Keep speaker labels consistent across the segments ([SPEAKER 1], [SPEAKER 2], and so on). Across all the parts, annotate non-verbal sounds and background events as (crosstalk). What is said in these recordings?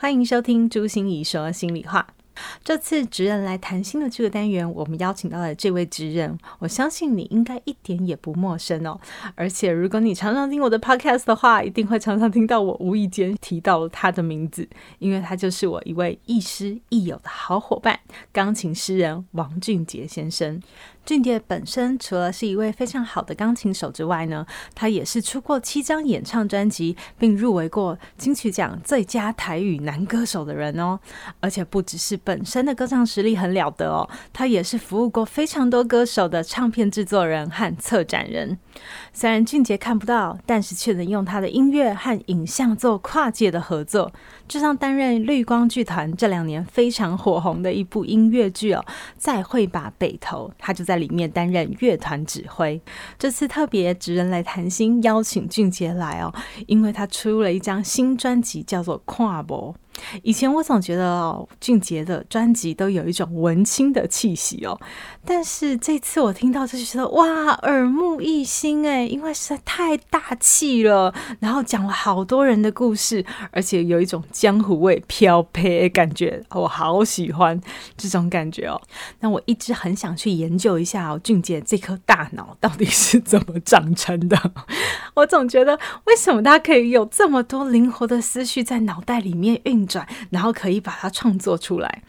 [SPEAKER 1] 欢迎收听朱心怡说心里话。这次职人来谈心的这个单元，我们邀请到了这位职人，我相信你应该一点也不陌生哦。而且如果你常常听我的 podcast 的话，一定会常常听到我无意间提到他的名字，因为他就是我一位亦师亦友的好伙伴——钢琴诗人王俊杰先生。俊杰本身除了是一位非常好的钢琴手之外呢，他也是出过七张演唱专辑，并入围过金曲奖最佳台语男歌手的人哦。而且不只是本身的歌唱实力很了得哦，他也是服务过非常多歌手的唱片制作人和策展人。虽然俊杰看不到，但是却能用他的音乐和影像做跨界的合作，就像担任绿光剧团这两年非常火红的一部音乐剧哦，再会吧北投，他就在里面担任乐团指挥。这次特别职人来谈心，邀请俊杰来哦，因为他出了一张新专辑，叫做《跨博》。以前我总觉得哦，俊杰的专辑都有一种文青的气息哦，但是这次我听到就觉得哇，耳目一新哎，因为实在太大气了，然后讲了好多人的故事，而且有一种江湖味飘飘的感觉，我好喜欢这种感觉哦。那我一直很想去研究一下哦，俊杰这颗大脑到底是怎么长成的？(laughs) 我总觉得为什么他可以有这么多灵活的思绪在脑袋里面运转？然后可以把它创作出来。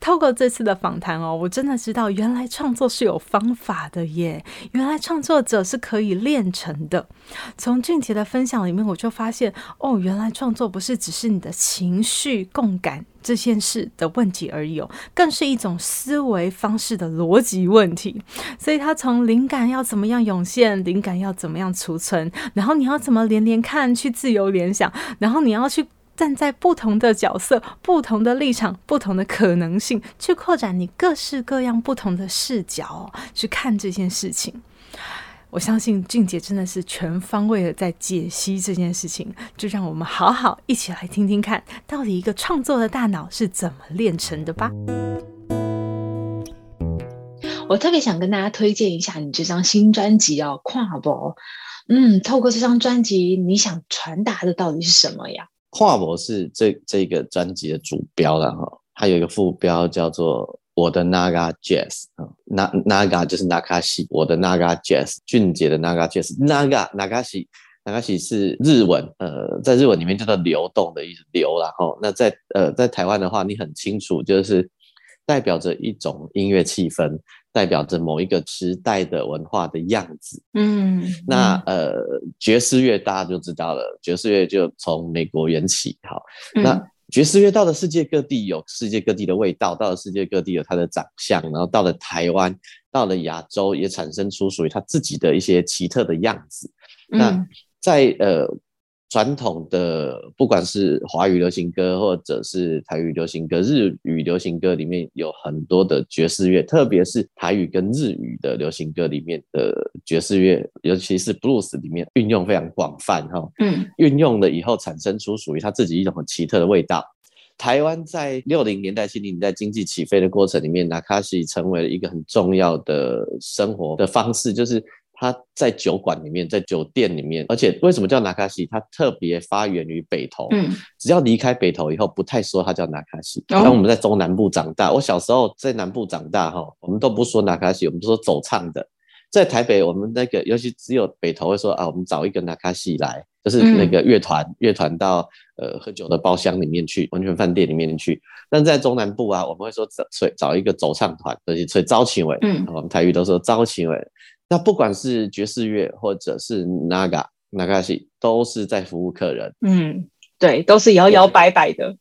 [SPEAKER 1] 透过这次的访谈哦，我真的知道原来创作是有方法的耶！原来创作者是可以练成的。从俊杰的分享里面，我就发现哦，原来创作不是只是你的情绪共感这件事的问题而已哦，更是一种思维方式的逻辑问题。所以他从灵感要怎么样涌现，灵感要怎么样储存，然后你要怎么连连看去自由联想，然后你要去。站在不同的角色、不同的立场、不同的可能性，去扩展你各式各样不同的视角，去看这件事情。我相信俊杰真的是全方位的在解析这件事情，就让我们好好一起来听听看，到底一个创作的大脑是怎么练成的吧。我特别想跟大家推荐一下你这张新专辑哦，《跨博》。嗯，透过这张专辑，你想传达的到底是什么呀？
[SPEAKER 2] 跨博是这这个专辑的主标了哈，它有一个副标叫做我的 Naga Jazz 啊，Naga 就是 Nagashi，我的 Naga Jazz，俊杰的 Naga Jazz，Naga Nagashi，Nagashi 是日文，呃，在日文里面叫做流动的意思，流，然后那在呃在台湾的话，你很清楚就是代表着一种音乐气氛。代表着某一个时代的文化的样子，嗯，那呃，爵士乐大家就知道了，爵士乐就从美国缘起，好，嗯、那爵士乐到了世界各地有世界各地的味道，到了世界各地有它的长相，然后到了台湾，到了亚洲也产生出属于它自己的一些奇特的样子，嗯、那在呃。传统的不管是华语流行歌，或者是台语流行歌、日语流行歌里面有很多的爵士乐，特别是台语跟日语的流行歌里面的爵士乐，尤其是布鲁斯里面运用非常广泛哈。嗯，运用了以后产生出属于它自己一种很奇特的味道。台湾在六零年代、七零年代经济起飞的过程里面，那卡西成为了一个很重要的生活的方式，就是。他在酒馆里面，在酒店里面，而且为什么叫拿卡西？它特别发源于北投。嗯，只要离开北投以后，不太说它叫拿卡西。当我们在中南部长大，我小时候在南部长大哈，我们都不说拿卡西，我们都说走唱的。在台北，我们那个尤其只有北投会说啊，我们找一个拿卡西来，就是那个乐团，乐团到呃喝酒的包厢里面去，温泉饭店里面去。但在中南部啊，我们会说找找一个走唱团，就是找招琴尾。嗯，我们台语都说招琴尾。那不管是爵士乐或者是 Naga Nagashi，都是在服务客人。嗯，对，都是摇摇摆摆的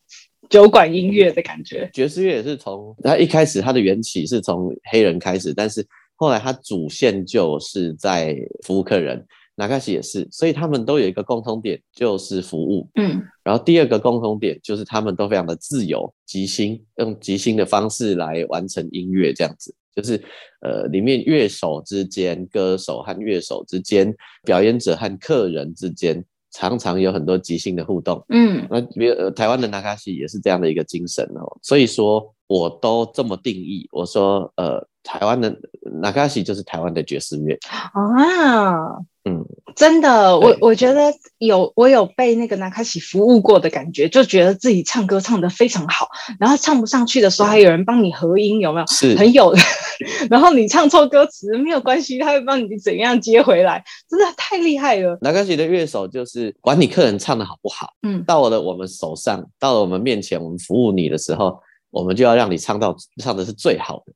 [SPEAKER 2] 酒馆音乐的感觉。爵士乐也是从它一开始它的缘起是从黑人开始，但是后来它主线就是在服务客人。Nakashi 也是，所以他们都有一个共通点，就是服务。嗯，然后第二个共同点就是他们都非常的自由，即兴，用即兴的方式来完成音乐，这样子，就是呃，里面乐手之间、歌手和乐手之间、表演者和客人之间，常常有很多即兴的互动。嗯，那比如呃，台湾的纳卡西也是这样的一个精神哦，所以说我都这么定义，我说呃，台湾的纳卡西就是台湾的爵士乐
[SPEAKER 3] 啊。嗯，真的，我我觉得有我有被那个那卡西服务过的感觉，就觉得自己唱歌唱得非常好，然后唱不上去的时候还有人帮你合音，有没有？
[SPEAKER 2] 是，
[SPEAKER 3] 很有。(laughs) 然后你唱错歌词没有关系，他会帮你怎样接回来，真的太厉害了。
[SPEAKER 2] 那卡西的乐手就是管你客人唱的好不好，嗯，到了我们手上，到了我们面前，我们服务你的时候，我们就要让你唱到唱的是最好的。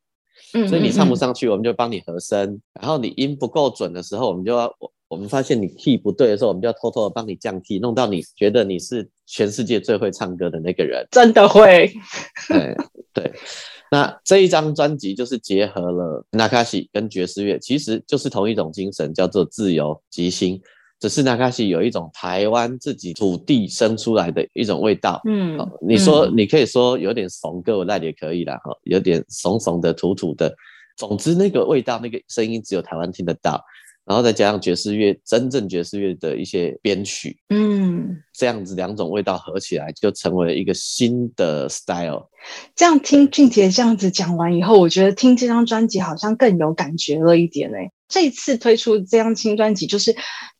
[SPEAKER 2] 嗯，所以你唱不上去，我们就帮你和声，然后你音不够准的时候，我们就要。我们发现你 key 不对的时候，我们就要偷偷的帮你降 key，弄到你觉得你是全世界最会唱歌的那个人。
[SPEAKER 3] 真的会。
[SPEAKER 2] 对对，那这一张专辑就是结合了那卡西跟爵士乐，其实就是同一种精神，叫做自由即兴。只是那卡西有一种台湾自己土地生出来的一种味道。嗯，你说、嗯、你可以说有点怂，歌我那也可以啦，哈，有点怂怂的、土土的。总之，那个味道、那个声音，只有台湾听得到。然后再加上爵士乐，真正爵士乐的一些编曲，嗯，这样子两种味道合起来，就成为了一个新的 style。
[SPEAKER 3] 这样听俊杰这样子讲完以后，我觉得听这张专辑好像更有感觉了一点哎。这次推出这张新专辑，就是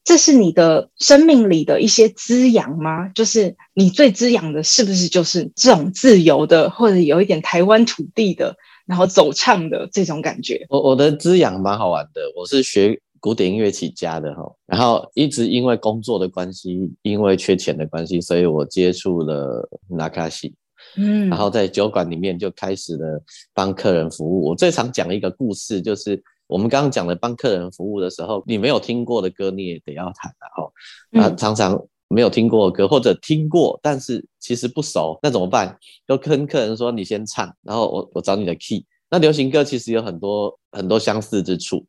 [SPEAKER 3] 这是你的生命里的一些滋养吗？就是你最滋养的，是不是就是这种自由的，或者有一点台湾土地的，然后走唱的这种感觉？
[SPEAKER 2] 我我的滋养蛮好玩的，我是学。古典音乐起家的哈，然后一直因为工作的关系，因为缺钱的关系，所以我接触了那卡西，嗯，然后在酒馆里面就开始了帮客人服务。我最常讲一个故事，就是我们刚刚讲的帮客人服务的时候，你没有听过的歌你也得要弹的哈，啊，常常没有听过的歌或者听过，但是其实不熟，那怎么办？就跟客人说你先唱，然后我我找你的 key。那流行歌其实有很多很多相似之处。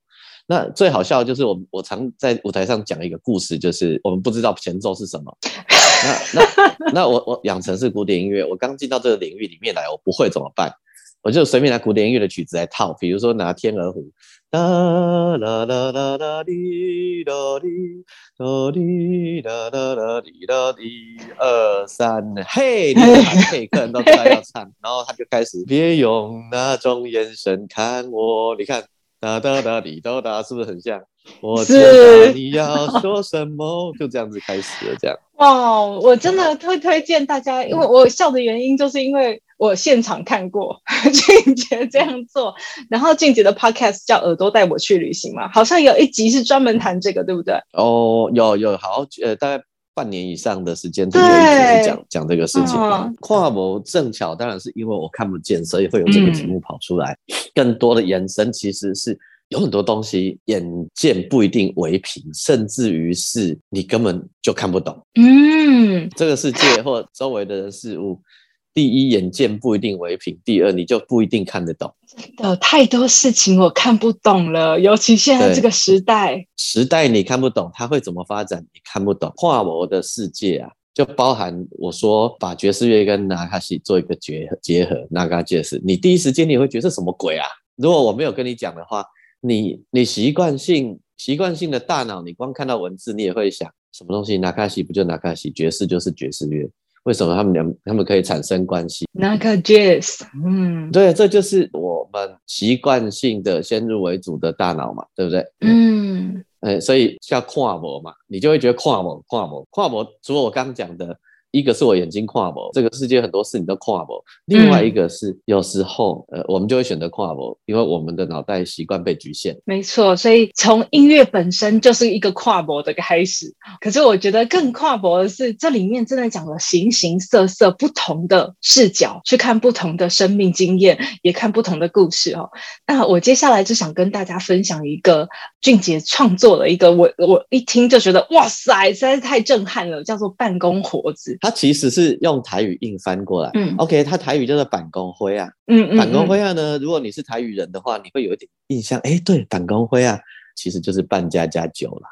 [SPEAKER 2] 那最好笑的就是我，我常在舞台上讲一个故事，就是我们不知道前奏是什么。那那 (laughs) 那我我养成是古典音乐，我刚进到这个领域里面来，我不会怎么办？我就随便拿古典音乐的曲子来套，比如说拿《天鹅湖》，哒啦啦啦啦滴啦滴，哒滴啦啦啦滴啦滴，二三，嘿，你看，每个人都知道要唱，然后他就开始，别用那种眼神看我，你看。哒哒哒滴哒哒，是不是很像？我知道你要说什么，就这样子开始了。这样 (laughs)
[SPEAKER 3] 哦，我真的会推荐大家，因为我笑的原因就是因为我现场看过 (laughs) 俊杰这样做，然后俊杰的 podcast 叫《耳朵带我去旅行》嘛，好像有一集是专门谈这个，对不对？
[SPEAKER 2] 哦，有有好，呃，大概。半年以上的时间，都有一直讲讲这个事情。跨模正巧，当然是因为我看不见，所以会有这个题目跑出来。嗯、更多的延伸，其实是有很多东西，眼见不一定为凭，甚至于是你根本就看不懂。嗯，这个世界或周围的人事物。第一，眼见不一定为凭；第二，你就不一定看得懂。
[SPEAKER 3] 真的太多事情我看不懂了，尤其现在这个时代。
[SPEAKER 2] 时代你看不懂，它会怎么发展？你看不懂。跨模的世界啊，就包含我说把爵士乐跟纳卡西做一个结合，结合那卡爵士。你第一时间你会觉得什么鬼啊？如果我没有跟你讲的话，你你习惯性习惯性的大脑，你光看到文字，你也会想什么东西？纳卡西不就纳卡西？爵士就是爵士乐。为什么他们两他们可以产生关系？
[SPEAKER 3] 那个 jazz，嗯，
[SPEAKER 2] 对，这就是我们习惯性的先入为主的大脑嘛，对不对？嗯，呃，所以叫跨模嘛，你就会觉得跨模、跨模、跨模。除了我刚刚讲的。一个是我眼睛跨博，这个世界很多事你都跨博。另外一个是有时候，呃，我们就会选择跨博，因为我们的脑袋习惯被局限。
[SPEAKER 3] 没错，所以从音乐本身就是一个跨博的开始。可是我觉得更跨博的是，这里面真的讲了形形色色不同的视角去看不同的生命经验，也看不同的故事哦。那我接下来就想跟大家分享一个俊杰创作的一个，我我一听就觉得哇塞，实在是太震撼了，叫做办公活子。
[SPEAKER 2] 它其实是用台语硬翻过来，嗯，OK，它台语叫做板公灰啊，嗯嗯，板公灰啊呢，如果你是台语人的话，你会有一点印象，哎，对，板公灰啊，其实就是半家家酒啦。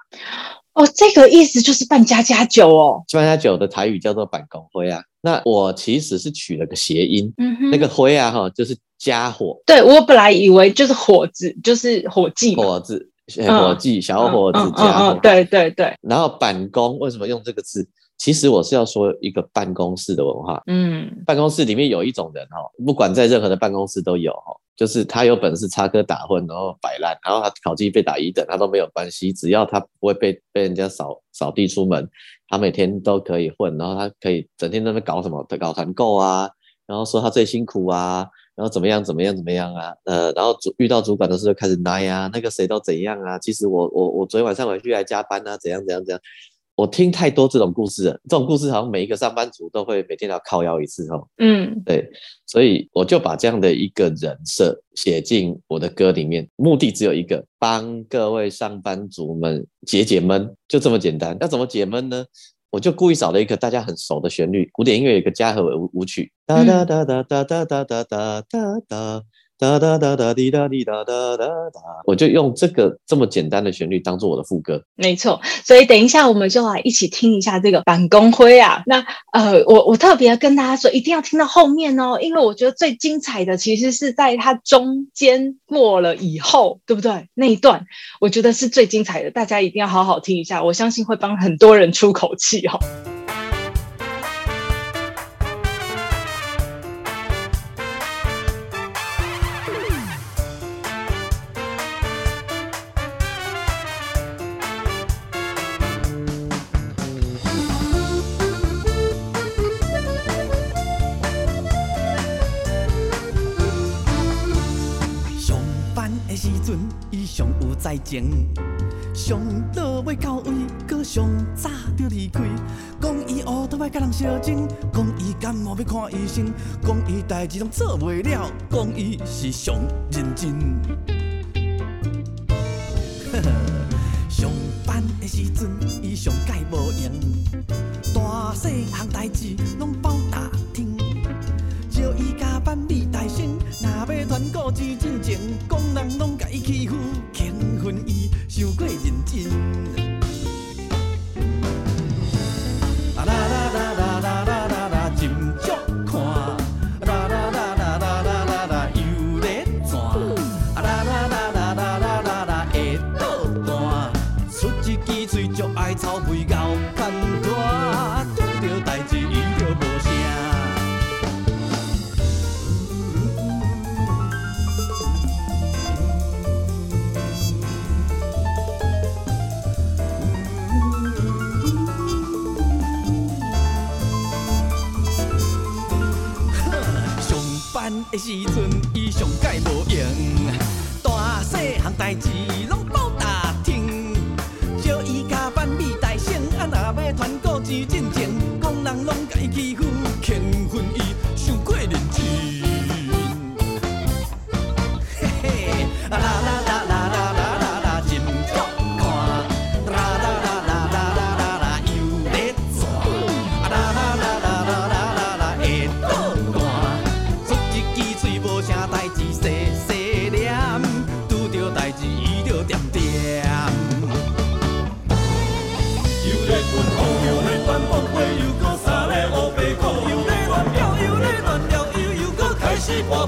[SPEAKER 3] 哦，这个意思就是半家家酒哦。
[SPEAKER 2] 半家酒的台语叫做板公灰啊。那我其实是取了个谐音，
[SPEAKER 3] 嗯哼，
[SPEAKER 2] 那个灰啊哈，就是家伙。
[SPEAKER 3] 对，我本来以为就是伙子，就是伙计。
[SPEAKER 2] 伙子，伙计，小伙子，家伙。
[SPEAKER 3] 对对对。
[SPEAKER 2] 然后板工为什么用这个字？其实我是要说一个办公室的文化。
[SPEAKER 3] 嗯，
[SPEAKER 2] 办公室里面有一种人哈，不管在任何的办公室都有哈，就是他有本事插科打诨，然后摆烂，然后他考绩被打一等，他都没有关系，只要他不会被被人家扫扫地出门，他每天都可以混，然后他可以整天在那搞什么，搞团购啊，然后说他最辛苦啊，然后怎么样怎么样怎么样啊，呃，然后主遇到主管的时候开始奶啊，那个谁都怎样啊，其实我我我昨天晚上回去还加班啊，怎样怎样怎样。我听太多这种故事了，这种故事好像每一个上班族都会每天要靠腰一次哦。
[SPEAKER 3] 嗯，
[SPEAKER 2] 对，所以我就把这样的一个人设写进我的歌里面，目的只有一个，帮各位上班族们解解闷，就这么简单。要怎么解闷呢？我就故意找了一个大家很熟的旋律，古典音乐有一个加和舞舞曲，哒哒哒哒哒哒哒哒哒哒哒。哒哒哒滴哒滴哒哒哒哒，我就用这个这么简单的旋律当做我的副歌。
[SPEAKER 3] 没错，所以等一下我们就来一起听一下这个板公伙啊。那呃，我我特别跟大家说，一定要听到后面哦，因为我觉得最精彩的其实是在它中间过了以后，对不对？那一段我觉得是最精彩的，大家一定要好好听一下，我相信会帮很多人出口气哦。
[SPEAKER 4] 上落尾到位，搁上早就离开。讲伊乌托邦甲人相争，讲伊感冒要看医生，讲伊代志拢做袂了，讲伊是上认真。时阵，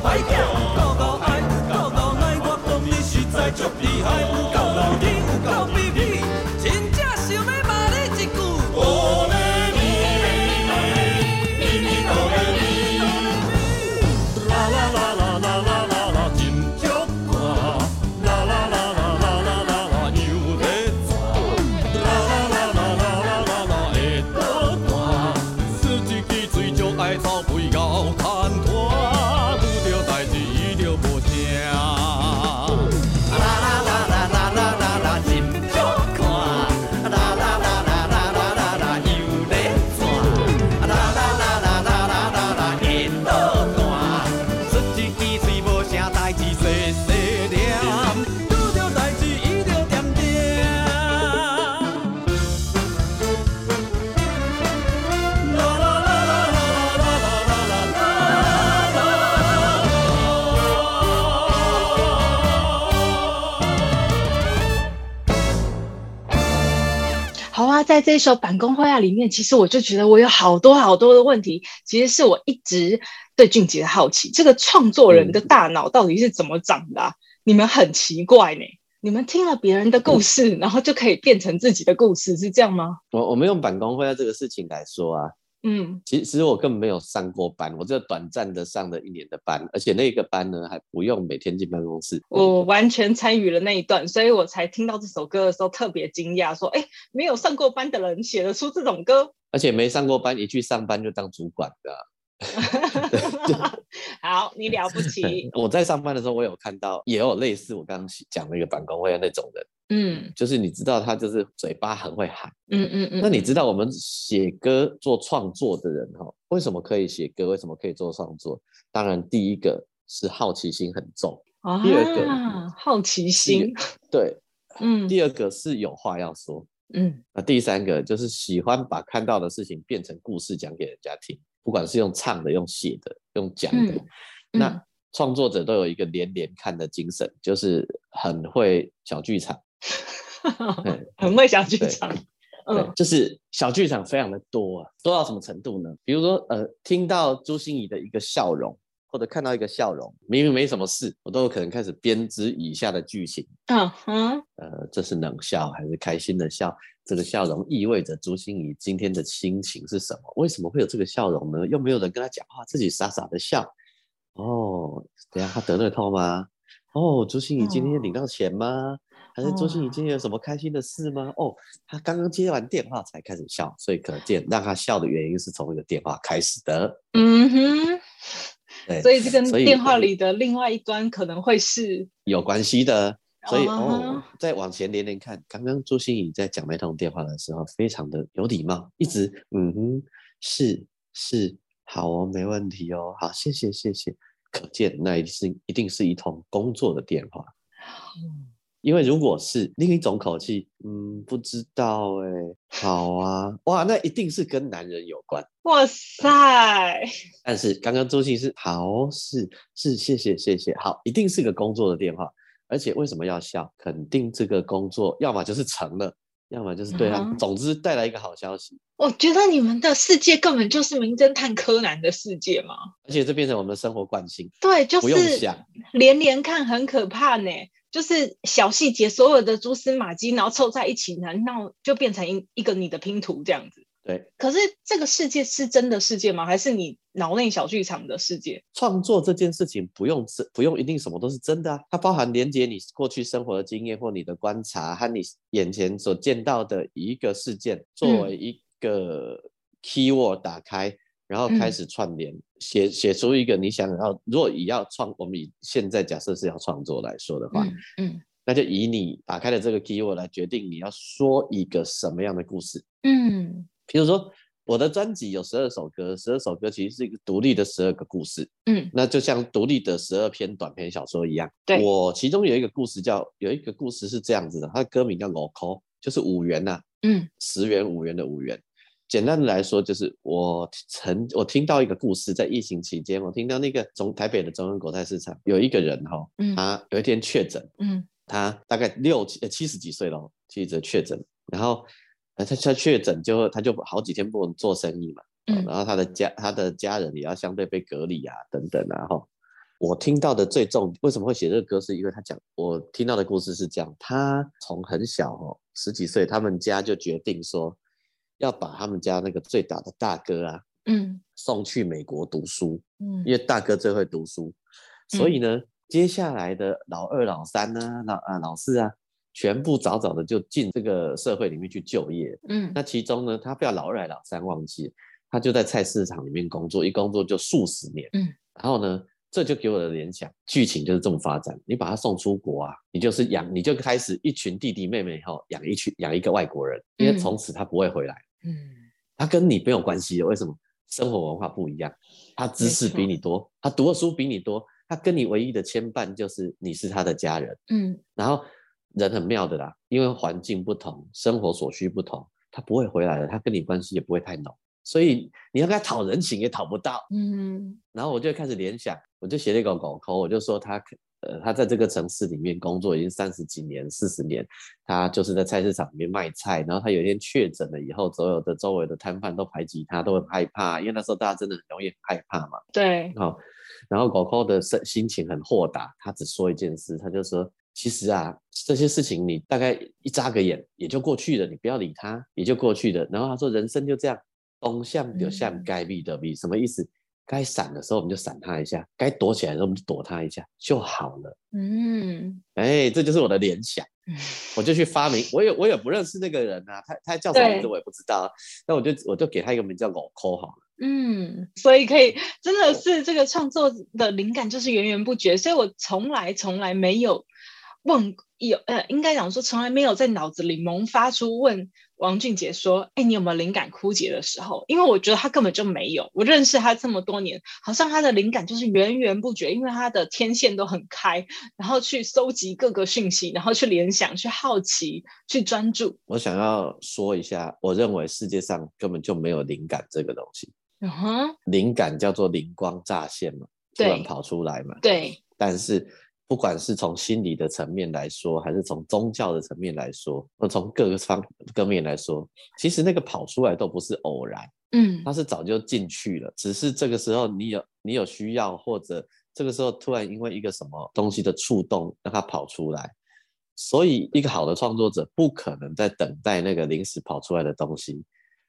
[SPEAKER 4] 歹叫，够够爱，够够爱，我讲你实在足厉害，
[SPEAKER 3] 在这一首板公会啊里面，其实我就觉得我有好多好多的问题，其实是我一直对俊杰的好奇，这个创作人的大脑到底是怎么长的、啊嗯？你们很奇怪呢，你们听了别人的故事、嗯，然后就可以变成自己的故事，是这样吗？
[SPEAKER 2] 我我们用板公会啊这个事情来说啊。
[SPEAKER 3] 嗯，
[SPEAKER 2] 其实我根本没有上过班，我只有短暂的上了一年的班，而且那个班呢还不用每天进办公室。
[SPEAKER 3] 我完全参与了那一段，所以我才听到这首歌的时候特别惊讶，说：“哎，没有上过班的人写得出这种歌，
[SPEAKER 2] 而且没上过班一去上班就当主管的。” (laughs)
[SPEAKER 3] 好，你了不起。(laughs)
[SPEAKER 2] 我在上班的时候，我有看到，也有类似我刚刚讲那个板公会的那种人。
[SPEAKER 3] 嗯，
[SPEAKER 2] 就是你知道他就是嘴巴很会喊，
[SPEAKER 3] 嗯嗯嗯。
[SPEAKER 2] 那你知道我们写歌做创作的人哈，为什么可以写歌？为什么可以做创作？当然，第一个是好奇心很重，
[SPEAKER 3] 啊、
[SPEAKER 2] 第二个
[SPEAKER 3] 好奇心，
[SPEAKER 2] 对，
[SPEAKER 3] 嗯。
[SPEAKER 2] 第二个是有话要说，
[SPEAKER 3] 嗯。
[SPEAKER 2] 那第三个就是喜欢把看到的事情变成故事讲给人家听，不管是用唱的、用写的、用讲的。
[SPEAKER 3] 嗯、
[SPEAKER 2] 那创作者都有一个连连看的精神，就是很会小剧场。(laughs)
[SPEAKER 3] 很会小剧场，
[SPEAKER 2] 嗯，就是小剧场非常的多啊，多到什么程度呢？比如说，呃，听到朱心怡的一个笑容，或者看到一个笑容，明明没什么事，我都有可能开始编织以下的剧情。
[SPEAKER 3] 嗯哼，
[SPEAKER 2] 呃，这是冷笑还是开心的笑？这个笑容意味着朱心怡今天的心情是什么？为什么会有这个笑容呢？又没有人跟他讲话，自己傻傻的笑。哦，等下他得乐透吗？哦，朱心怡今天领到钱吗？哦还是朱心怡今天有什么开心的事吗？哦，他刚刚接完电话才开始笑，所以可见让他笑的原因是从一个电话开始的。
[SPEAKER 3] 嗯哼，对，所以这跟电话里的另外一端可能会是
[SPEAKER 2] 有关系的。所以、uh -huh. 哦，再往前连连看，刚刚朱心怡在讲那通电话的时候，非常的有礼貌，一直嗯哼，是是，好哦，没问题哦，好，谢谢谢谢。可见那一定是一定是一通工作的电话。嗯因为如果是另一种口气，嗯，不知道哎，好啊，哇，那一定是跟男人有关。
[SPEAKER 3] 哇塞！(laughs)
[SPEAKER 2] 但是刚刚朱芯仪是好，是是，谢谢谢谢，好，一定是个工作的电话。而且为什么要笑？肯定这个工作要么就是成了，要么就是对他，嗯、总之带来一个好消息。
[SPEAKER 3] 我觉得你们的世界根本就是名侦探柯南的世界嘛，
[SPEAKER 2] 而且这变成我们的生活惯性。
[SPEAKER 3] 对，就是
[SPEAKER 2] 不用想，
[SPEAKER 3] 连连看很可怕呢。就是小细节，所有的蛛丝马迹，然后凑在一起，然后就变成一一个你的拼图这样子。
[SPEAKER 2] 对。可
[SPEAKER 3] 是这个世界是真的世界吗？还是你脑内小剧场的世界？
[SPEAKER 2] 创作这件事情不用不用一定什么都是真的啊，它包含连接你过去生活的经验或你的观察和你眼前所见到的一个事件作为一个 keyword 打开。嗯然后开始串联，写写出一个你想要。如果以要创，我们以现在假设是要创作来说的话，
[SPEAKER 3] 嗯，嗯，
[SPEAKER 2] 那就以你打开的这个 keyword 来决定你要说一个什么样的故事。
[SPEAKER 3] 嗯，
[SPEAKER 2] 比如说我的专辑有十二首歌，十二首歌其实是一个独立的十二个故事。
[SPEAKER 3] 嗯，
[SPEAKER 2] 那就像独立的十二篇短篇小说一样。
[SPEAKER 3] 对，
[SPEAKER 2] 我其中有一个故事叫有一个故事是这样子的，它的歌名叫五箍，就是五元呐、啊。
[SPEAKER 3] 嗯，
[SPEAKER 2] 十元五元的五元。简单的来说，就是我曾我听到一个故事，在疫情期间，我听到那个中台北的中央国泰市场有一个人哈，他有一天确诊，
[SPEAKER 3] 嗯，
[SPEAKER 2] 他大概六七七十几岁了，记者确诊，然后他他确诊就他就好几天不能做生意嘛，嗯，然后他的家他的家人也要相对被隔离啊等等啊哈，我听到的最重为什么会写这个歌，是因为他讲我听到的故事是这样，他从很小哦十几岁，他们家就决定说。要把他们家那个最大的大哥啊，
[SPEAKER 3] 嗯，
[SPEAKER 2] 送去美国读书，
[SPEAKER 3] 嗯，
[SPEAKER 2] 因为大哥最会读书，嗯、所以呢，接下来的老二、老三呢、啊，老啊、老四啊，全部早早的就进这个社会里面去就业，
[SPEAKER 3] 嗯，
[SPEAKER 2] 那其中呢，他不要老二、老三忘记，他就在菜市场里面工作，一工作就数十年，
[SPEAKER 3] 嗯，
[SPEAKER 2] 然后呢，这就给我的联想，剧情就是这么发展，你把他送出国啊，你就是养，你就开始一群弟弟妹妹以后养一群养一个外国人，因为从此他不会回来。
[SPEAKER 3] 嗯，
[SPEAKER 2] 他跟你没有关系的，为什么？生活文化不一样，他知识比你多，他读的书比你多，他跟你唯一的牵绊就是你是他的家人。
[SPEAKER 3] 嗯，
[SPEAKER 2] 然后人很妙的啦，因为环境不同，生活所需不同，他不会回来的，他跟你关系也不会太浓，所以你要跟他讨人情也讨不到。
[SPEAKER 3] 嗯，
[SPEAKER 2] 然后我就开始联想，我就写了一个狗口，我就说他呃，他在这个城市里面工作已经三十几年、四十年，他就是在菜市场里面卖菜。然后他有一天确诊了以后，所有的周围的摊贩都排挤他，都很害怕，因为那时候大家真的很容易很害怕嘛。
[SPEAKER 3] 对，
[SPEAKER 2] 好、哦，然后狗狗的心心情很豁达，他只说一件事，他就说：其实啊，这些事情你大概一眨个眼也就过去了，你不要理他，也就过去了。然后他说：人生就这样，东向就向该避的避，什么意思？该闪的时候我们就闪他一下，该躲起来的时候我们就躲他一下就好了。
[SPEAKER 3] 嗯，
[SPEAKER 2] 哎，这就是我的联想，我就去发明，我也我也不认识那个人啊，他他叫什么名字我也不知道，那我就我就给他一个名叫老抠好了。
[SPEAKER 3] 嗯，所以可以真的是这个创作的灵感就是源源不绝，所以我从来从来没有问有呃，应该讲说从来没有在脑子里萌发出问。王俊杰说：“哎，你有没有灵感枯竭的时候？因为我觉得他根本就没有。我认识他这么多年，好像他的灵感就是源源不绝，因为他的天线都很开，然后去搜集各个讯息，然后去联想、去好奇、去专注。
[SPEAKER 2] 我想要说一下，我认为世界上根本就没有灵感这个东西。
[SPEAKER 3] 嗯哼，
[SPEAKER 2] 灵感叫做灵光乍现嘛，突然跑出来嘛。
[SPEAKER 3] 对，
[SPEAKER 2] 但是。”不管是从心理的层面来说，还是从宗教的层面来说，或从各个方各面来说，其实那个跑出来都不是偶然，
[SPEAKER 3] 嗯，
[SPEAKER 2] 它是早就进去了，只是这个时候你有你有需要，或者这个时候突然因为一个什么东西的触动让它跑出来，所以一个好的创作者不可能在等待那个临时跑出来的东西。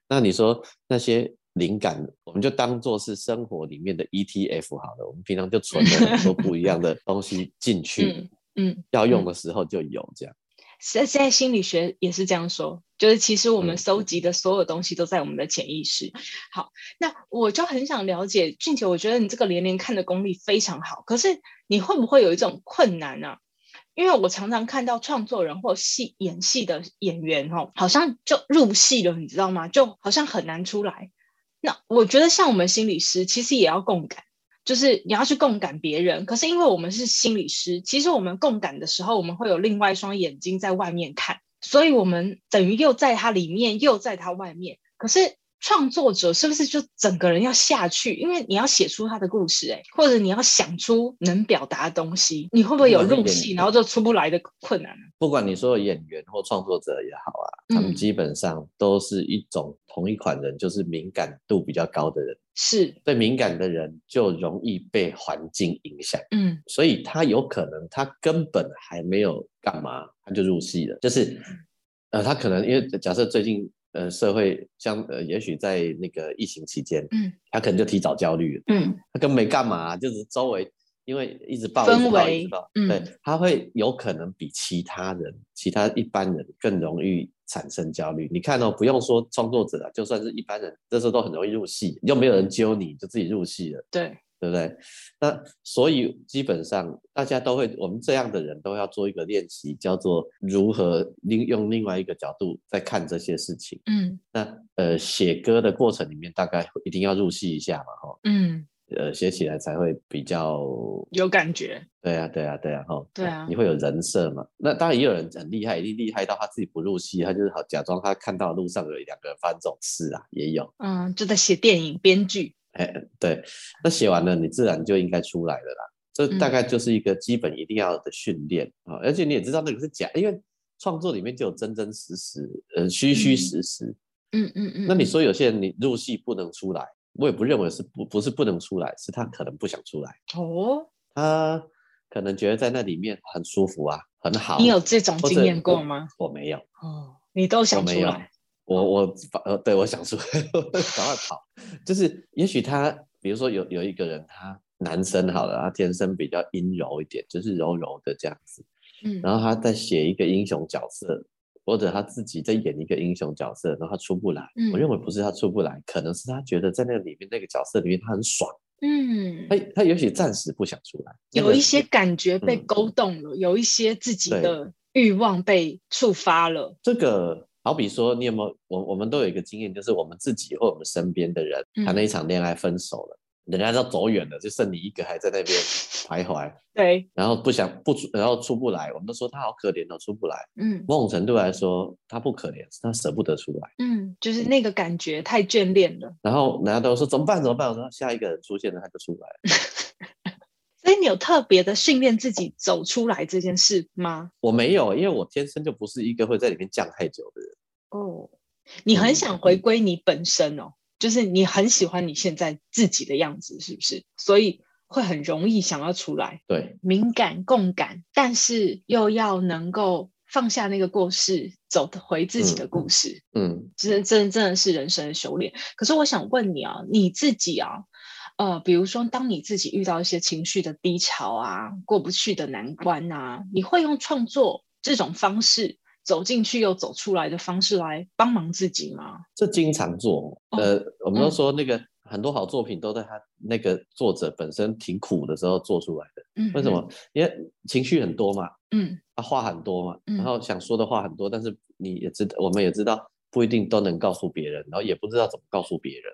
[SPEAKER 2] 那你说那些？灵感，我们就当做是生活里面的 ETF 好了。我们平常就存了很多 (laughs) 不一样的东西进去，
[SPEAKER 3] 嗯，嗯，
[SPEAKER 2] 要用的时候就有这样。
[SPEAKER 3] 现现在心理学也是这样说，就是其实我们收集的所有东西都在我们的潜意识。好，那我就很想了解俊杰，我觉得你这个连连看的功力非常好，可是你会不会有一种困难呢、啊？因为我常常看到创作人或戏演戏的演员哦，好像就入戏了，你知道吗？就好像很难出来。那我觉得像我们心理师，其实也要共感，就是你要去共感别人。可是因为我们是心理师，其实我们共感的时候，我们会有另外一双眼睛在外面看，所以我们等于又在他里面，又在他外面。可是。创作者是不是就整个人要下去？因为你要写出他的故事，欸，哎，或者你要想出能表达的东西，你会不会有入戏，然后就出不来的困难？
[SPEAKER 2] 不管你说演员或创作者也好啊，他们基本上都是一种同一款人，就是敏感度比较高的人。
[SPEAKER 3] 是
[SPEAKER 2] 对敏感的人就容易被环境影响，
[SPEAKER 3] 嗯，
[SPEAKER 2] 所以他有可能他根本还没有干嘛，他就入戏了。就是，呃，他可能因为假设最近。呃，社会像呃，也许在那个疫情期间，
[SPEAKER 3] 嗯，
[SPEAKER 2] 他可能就提早焦虑了，
[SPEAKER 3] 嗯，
[SPEAKER 2] 他根本没干嘛，就是周围因为一直爆
[SPEAKER 3] 氛围，
[SPEAKER 2] 嗯，对，他会有可能比其他人、其他一般人更容易产生焦虑。你看哦，不用说创作者啊，就算是一般人，这时候都很容易入戏，又没有人揪你，就自己入戏了，
[SPEAKER 3] 对。
[SPEAKER 2] 对不对？那所以基本上大家都会，我们这样的人都要做一个练习，叫做如何另用另外一个角度在看这些事情。
[SPEAKER 3] 嗯，
[SPEAKER 2] 那呃写歌的过程里面，大概一定要入戏一下嘛，哈。
[SPEAKER 3] 嗯，
[SPEAKER 2] 呃写起来才会比较
[SPEAKER 3] 有感觉。
[SPEAKER 2] 对啊，对啊，对啊，哈。
[SPEAKER 3] 对啊，
[SPEAKER 2] 你会有人设嘛？那当然也有人很厉害，一定厉害到他自己不入戏，他就是好假装他看到路上有两个人发生这种事啊，也有。
[SPEAKER 3] 嗯，就在写电影编剧。
[SPEAKER 2] 哎，对，那写完了，你自然就应该出来了啦。这大概就是一个基本一定要的训练啊，嗯，而且你也知道那个是假，因为创作里面就有真真实实，呃，虚虚实实。
[SPEAKER 3] 嗯嗯嗯。
[SPEAKER 2] 那你说有些人你入戏不能出来，我也不认为是不不是不能出来，是他可能不想出来。
[SPEAKER 3] 哦。
[SPEAKER 2] 他可能觉得在那里面很舒服啊，很好。
[SPEAKER 3] 你有这种经验过吗？
[SPEAKER 2] 我，我没有。
[SPEAKER 3] 哦，你都想出来。
[SPEAKER 2] 我我呃，对我想说，(laughs) 赶快跑，就是也许他，比如说有有一个人，他男生好了，他天生比较阴柔一点，就是柔柔的这样子，
[SPEAKER 3] 嗯，
[SPEAKER 2] 然后他在写一个英雄角色，或者他自己在演一个英雄角色，然后他出不来，
[SPEAKER 3] 嗯，
[SPEAKER 2] 我认为不是他出不来，可能是他觉得在那里面那个角色里面他很爽，
[SPEAKER 3] 嗯，
[SPEAKER 2] 他他也许暂时不想出来，
[SPEAKER 3] 有一些感觉被勾动了，嗯，有一些自己的欲望被触发了，
[SPEAKER 2] 这个。好比说，你有没有我我们都有一个经验，就是我们自己或我们身边的人谈了一场恋爱分手了，嗯，人家都走远了，就剩你一个还在那边徘徊。(laughs)
[SPEAKER 3] 对，
[SPEAKER 2] 然后不想不出，然后出不来，我们都说他好可怜哦，出不来。
[SPEAKER 3] 嗯，
[SPEAKER 2] 某种程度来说，他不可怜，是他舍不得出来。
[SPEAKER 3] 嗯，就是那个感觉太眷恋了。
[SPEAKER 2] 然后人家都说怎么办？怎么办？我说下一个人出现了，他就出来了。(laughs)
[SPEAKER 3] 所以你有特别的训练自己走出来这件事吗？
[SPEAKER 2] 我没有，因为我天生就不是一个会在里面降太久的人。
[SPEAKER 3] 哦，你很想回归你本身哦，就是你很喜欢你现在自己的样子，是不是？所以会很容易想要出来。
[SPEAKER 2] 对，
[SPEAKER 3] 敏感共感，但是又要能够放下那个故事，走回自己的故事。
[SPEAKER 2] 嗯，
[SPEAKER 3] 真真真的是人生的修炼。可是我想问你啊，你自己啊。呃，比如说，当你自己遇到一些情绪的低潮啊，过不去的难关啊，你会用创作这种方式走进去又走出来的方式来帮忙自己吗？
[SPEAKER 2] 这经常做。
[SPEAKER 3] 哦、
[SPEAKER 2] 呃，我们都说那个很多好作品都在他那个作者本身挺苦的时候做出来的。嗯，为什么？因为情绪很多嘛。嗯，他话很多嘛，然后想说的话很多，但是你也知道，我们也知道不一定都能告诉别人，然后也不知道怎么告诉别人。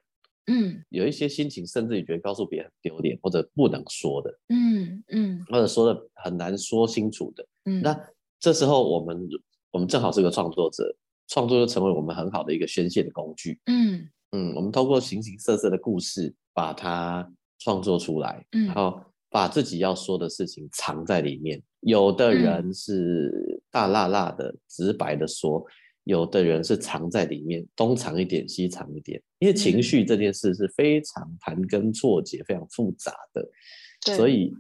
[SPEAKER 2] 嗯，有一些心情，甚至你觉得告诉别人很丢脸，或者不能说的，嗯嗯，或者说的很难说清楚的，嗯，那这时候我们我们正好是个创作者，创作就成为我们很好的一个宣泄的工具，嗯。嗯，我们通过形形色色的故事把它创作出来，嗯，然后把自己要说的事情藏在里面，有的人是大辣辣的直白的说。有的人是藏在里面，东藏一点，西藏一点，因为情绪这件事是非常盘根错节、非常复杂的，所以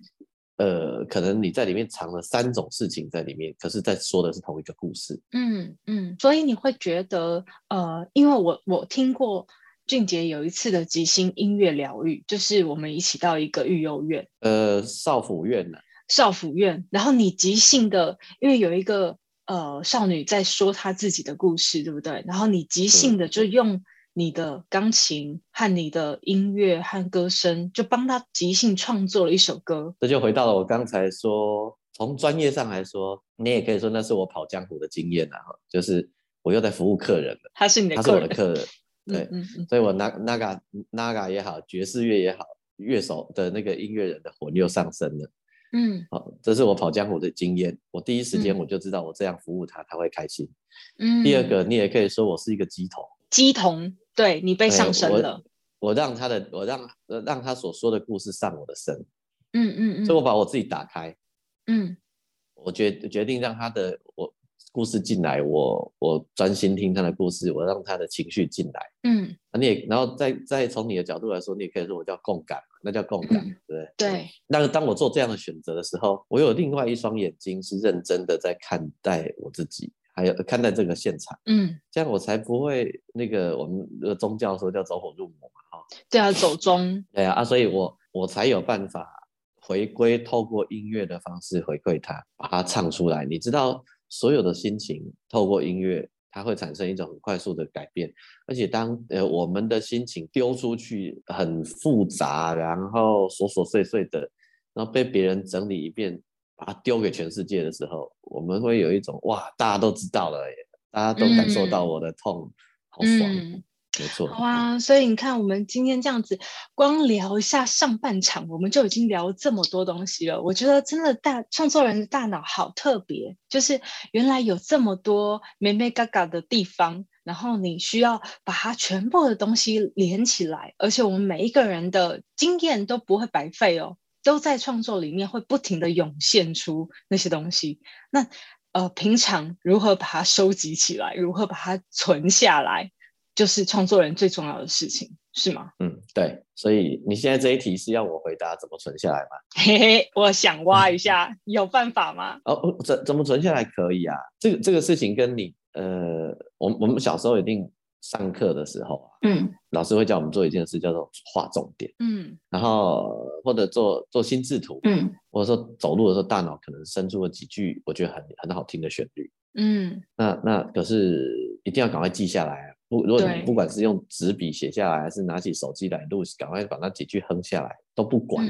[SPEAKER 2] 呃，可能你在里面藏了三种事情在里面，可是在说的是同一个故事。
[SPEAKER 3] 嗯嗯，所以你会觉得呃，因为我我听过俊杰有一次的即兴音乐疗愈，就是我们一起到一个育幼院，
[SPEAKER 2] 呃，少府院呢、啊，
[SPEAKER 3] 少府院，然后你即兴的，因为有一个。呃，少女在说她自己的故事，对不对？然后你即兴的就用你的钢琴和你的音乐和歌声，就帮她即兴创作了一首歌。
[SPEAKER 2] 这就回到了我刚才说，从专业上来说，你也可以说那是我跑江湖的经验啊，就是我又在服务客人了。
[SPEAKER 3] 他是你的客人，
[SPEAKER 2] 他是我的客人，(laughs) 对，
[SPEAKER 3] 嗯嗯嗯，
[SPEAKER 2] 所以我那那个那个也好，爵士乐也好，乐手的那个音乐人的魂又上升了。嗯，好，这是我跑江湖的经验。我第一时间我就知道，我这样服务他，嗯、他会开心。嗯，第二个，你也可以说我是一个鸡头，
[SPEAKER 3] 鸡童，对，你被上身了。
[SPEAKER 2] 我，我让他的，我让让他所说的故事上我的身。嗯嗯嗯，嗯嗯，所以我把我自己打开。嗯，我决决定让他的我。故事进来，我我专心听他的故事，我让他的情绪进来。嗯，你也，然后再再从你的角度来说，你也可以说我叫共感，那叫共感，对不对？
[SPEAKER 3] 对。
[SPEAKER 2] 那当我做这样的选择的时候，我有另外一双眼睛是认真的在看待我自己，还有看待这个现场。嗯，这样我才不会那个我们的宗教说叫走火入魔嘛，哈。
[SPEAKER 3] 对啊，走中。(laughs)
[SPEAKER 2] 对啊，啊，所以我我才有办法回归，透过音乐的方式回馈他，把它唱出来。你知道。所有的心情透过音乐，它会产生一种很快速的改变。而且当呃我们的心情丢出去很复杂，然后琐琐碎碎的，然后被别人整理一遍，把它丢给全世界的时候，我们会有一种哇，大家都知道了耶，大家都感受到我的痛，嗯、好爽。嗯没错，
[SPEAKER 3] 好啊，所以你看，我们今天这样子，光聊一下上半场，我们就已经聊这么多东西了。我觉得真的大创作人的大脑好特别，就是原来有这么多眉眉角角的地方，然后你需要把它全部的东西连起来，而且我们每一个人的经验都不会白费哦，都在创作里面会不停的涌现出那些东西。那呃，平常如何把它收集起来，如何把它存下来？就是创作人最重要的事情，是吗？
[SPEAKER 2] 嗯，对。所以你现在这一题是要我回答怎么存下来吗？(laughs)
[SPEAKER 3] 嘿嘿，我想挖一下，有办法吗？(laughs)
[SPEAKER 2] 哦，怎怎么存下来可以啊？这个这个事情跟你呃，我我们小时候一定上课的时候啊，嗯，老师会叫我们做一件事，叫做画重点，嗯，然后或者做做心智图，嗯，或者说走路的时候，大脑可能生出了几句我觉得很很好听的旋律，嗯，那那可是一定要赶快记下来啊。不，如果你不管是用纸笔写下来，还是拿起手机来录，赶快把那几句哼下来，都不管，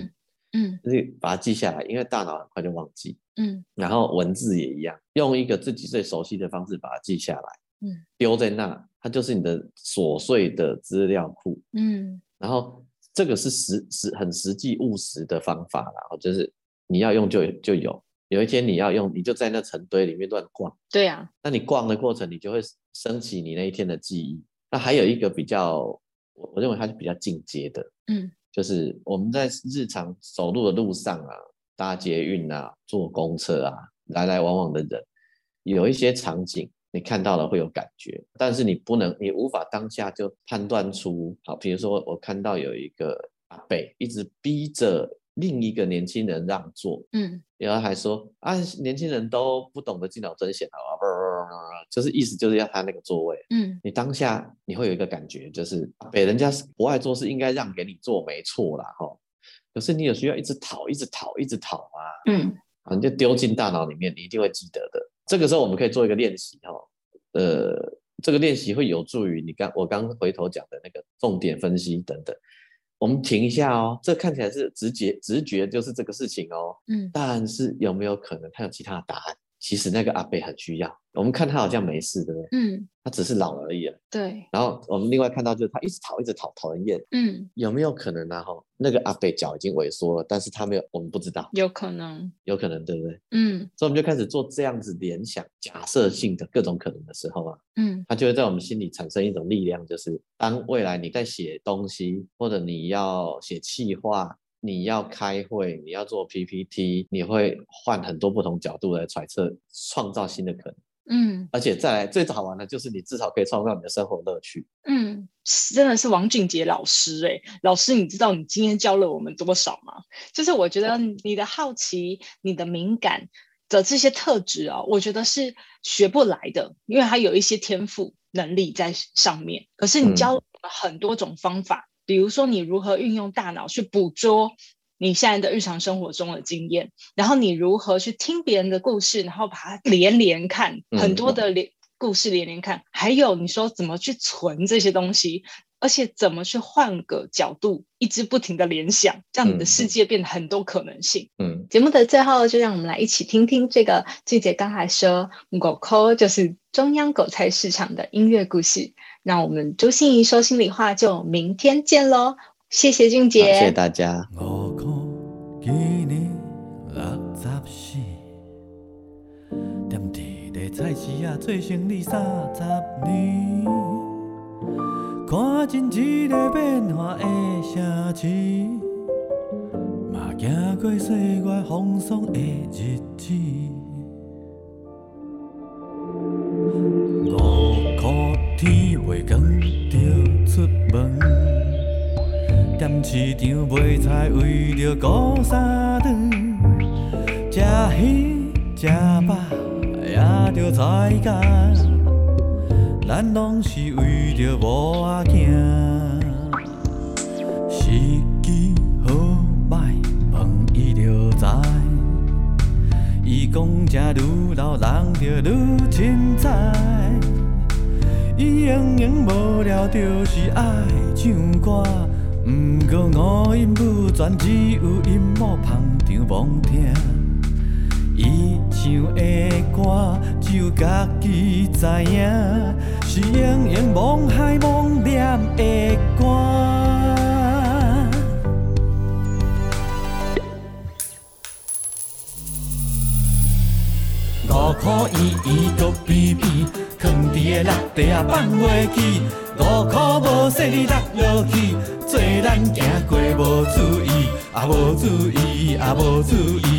[SPEAKER 2] 嗯，就是把它记下来，因为大脑很快就忘记，嗯，然后文字也一样，用一个自己最熟悉的方式把它记下来，嗯，丢在那，它就是你的琐碎的资料库，嗯，然后这个是实实很实际务实的方法，然后就是你要用就就有。有一天你要用，你就在那成堆里面乱逛。
[SPEAKER 3] 对呀、啊，
[SPEAKER 2] 那你逛的过程，你就会升起你那一天的记忆。那还有一个比较，我我认为它是比较进阶的，嗯，就是我们在日常走路的路上啊，搭捷运啊，坐公车啊，来来往往的人，有一些场景你看到了会有感觉，但是你不能，你无法当下就判断出，好，比如说我看到有一个阿伯一直逼着。另一个年轻人让座，
[SPEAKER 3] 嗯，
[SPEAKER 2] 然后还说啊，年轻人都不懂得敬老尊贤啊，就是意思就是要他那个座位，
[SPEAKER 3] 嗯，
[SPEAKER 2] 你当下你会有一个感觉，就是被人家不爱坐是应该让给你坐，没错啦，哈，可是你有需要一直讨，一直讨，一直讨啊，
[SPEAKER 3] 嗯，
[SPEAKER 2] 啊，你就丢进大脑里面，你一定会记得的。这个时候我们可以做一个练习，哈，呃，这个练习会有助于你刚我刚回头讲的那个重点分析等等。我们停一下哦，这看起来是直觉，直觉就是这个事情哦。
[SPEAKER 3] 嗯，
[SPEAKER 2] 但是有没有可能它有其他的答案？其实那个阿伯很需要。我们看他好像没事，对不对？
[SPEAKER 3] 嗯，
[SPEAKER 2] 他只是老而已。
[SPEAKER 3] 对。
[SPEAKER 2] 然后我们另外看到就是他一直讨，一直讨，讨人厌。
[SPEAKER 3] 嗯，
[SPEAKER 2] 有没有可能呢？哈，那个阿伯脚已经萎缩了，但是他没有，我们不知道。
[SPEAKER 3] 有可能，
[SPEAKER 2] 有可能，对不对？
[SPEAKER 3] 嗯。
[SPEAKER 2] 所以我们就开始做这样子联想、假设性的各种可能的时候啊，
[SPEAKER 3] 嗯，
[SPEAKER 2] 他就会在我们心里产生一种力量，就是当未来你在写东西，或者你要写企划。你要开会，你要做 PPT，你会换很多不同角度来揣测，创造新的可能。
[SPEAKER 3] 嗯，
[SPEAKER 2] 而且再来最好玩的就是你至少可以创造你的生活乐趣。
[SPEAKER 3] 嗯，真的是王俊杰老师哎，老师，你知道你今天教了我们多少吗？就是我觉得你的好奇、你的敏感的这些特质啊，我觉得是学不来的，因为他有一些天赋能力在上面。可是你教了很多种方法。嗯比如说，你如何运用大脑去捕捉你现在的日常生活中的经验，然后你如何去听别人的故事，然后把它连连看，很多的连故事连连看，嗯、还有你说怎么去存这些东西，而且怎么去换个角度，一直不停的联想，让你的世界变得很多可能性。
[SPEAKER 2] 嗯，
[SPEAKER 3] 节目的最后，就让我们来一起听听这个俊杰刚才说狗扣就是中央狗菜市场的音乐故事。那我们朱心怡说心里话，就明天见喽！谢谢俊杰，
[SPEAKER 2] 谢谢大家。
[SPEAKER 4] 三十年，看尽一个变化的城市，嘛行过的市场买菜为着顾三顿，吃鱼吃饱也着菜价，咱拢是为着某仔囝。时机好歹问伊着知，伊讲食愈老人着愈凊彩。伊永远无聊，就是爱唱歌。不过五音不全，只有音幕捧场罔听。伊唱的歌，只有家己知影，是永远罔海罔念的歌。五块圆圆搁扁扁。藏伫个落地啊，放袂记，五箍无说你落落去，咱行过无注意，啊无注意，啊无注意。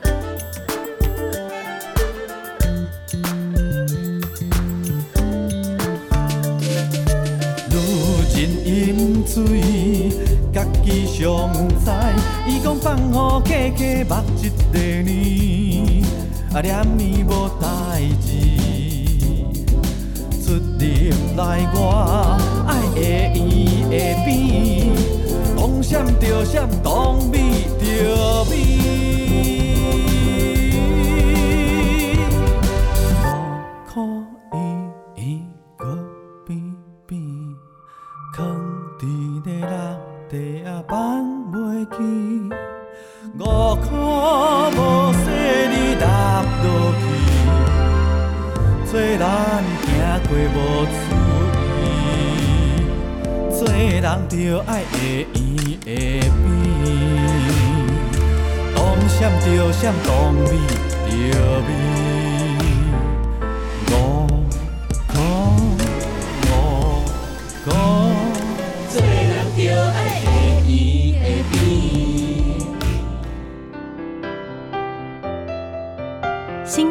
[SPEAKER 4] 水，家己尚知。伊讲放予假假目一个年，啊念伊无代志。出入来我爱会圆会扁，当闪着闪，当美着美。地也忘袂记五箍无说你落落去，做咱行过无注意，做人着爱会圆会扁，当闪着闪，当美着美。